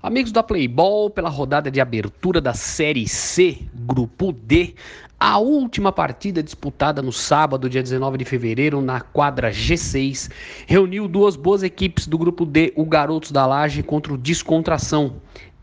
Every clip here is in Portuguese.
Amigos da Playball, pela rodada de abertura da Série C, Grupo D, a última partida disputada no sábado, dia 19 de fevereiro, na quadra G6, reuniu duas boas equipes do Grupo D, o Garotos da Laje contra o Descontração.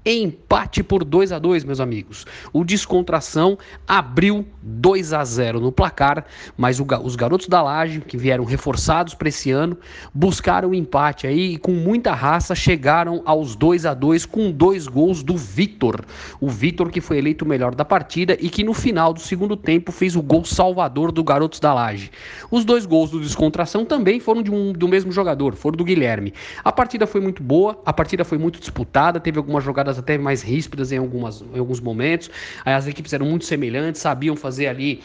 Empate por 2 a 2 meus amigos. O Descontração abriu 2 a 0 no placar, mas o, os garotos da Laje, que vieram reforçados para esse ano, buscaram o um empate aí e com muita raça chegaram aos 2 a 2 com dois gols do Vitor. O Vitor que foi eleito o melhor da partida e que no final do segundo tempo fez o gol salvador do Garotos da Laje. Os dois gols do Descontração também foram de um, do mesmo jogador, foram do Guilherme. A partida foi muito boa, a partida foi muito disputada, teve algumas jogadas até mais ríspidas em, algumas, em alguns momentos. As equipes eram muito semelhantes, sabiam fazer ali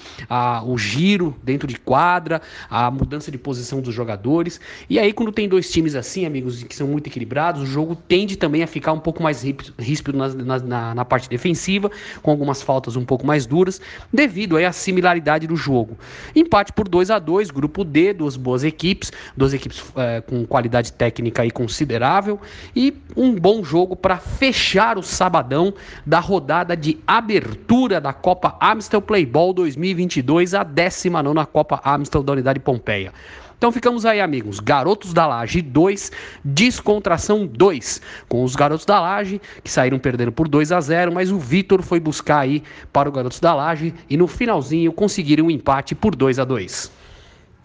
o giro dentro de quadra, a mudança de posição dos jogadores. E aí, quando tem dois times assim, amigos, que são muito equilibrados, o jogo tende também a ficar um pouco mais ríspido na, na, na parte defensiva, com algumas faltas um pouco mais duras, devido aí à similaridade do jogo. Empate por 2 a 2 grupo D, duas boas equipes, duas equipes é, com qualidade técnica aí considerável e um bom jogo para fechar fechar o sabadão da rodada de abertura da Copa Amstel Playball 2022, a 19 Copa Amstel da Unidade Pompeia. Então ficamos aí, amigos. Garotos da Laje 2, Descontração 2. Com os garotos da Laje, que saíram perdendo por 2 a 0 mas o Vitor foi buscar aí para o Garotos da Laje e no finalzinho conseguiram um empate por 2 a 2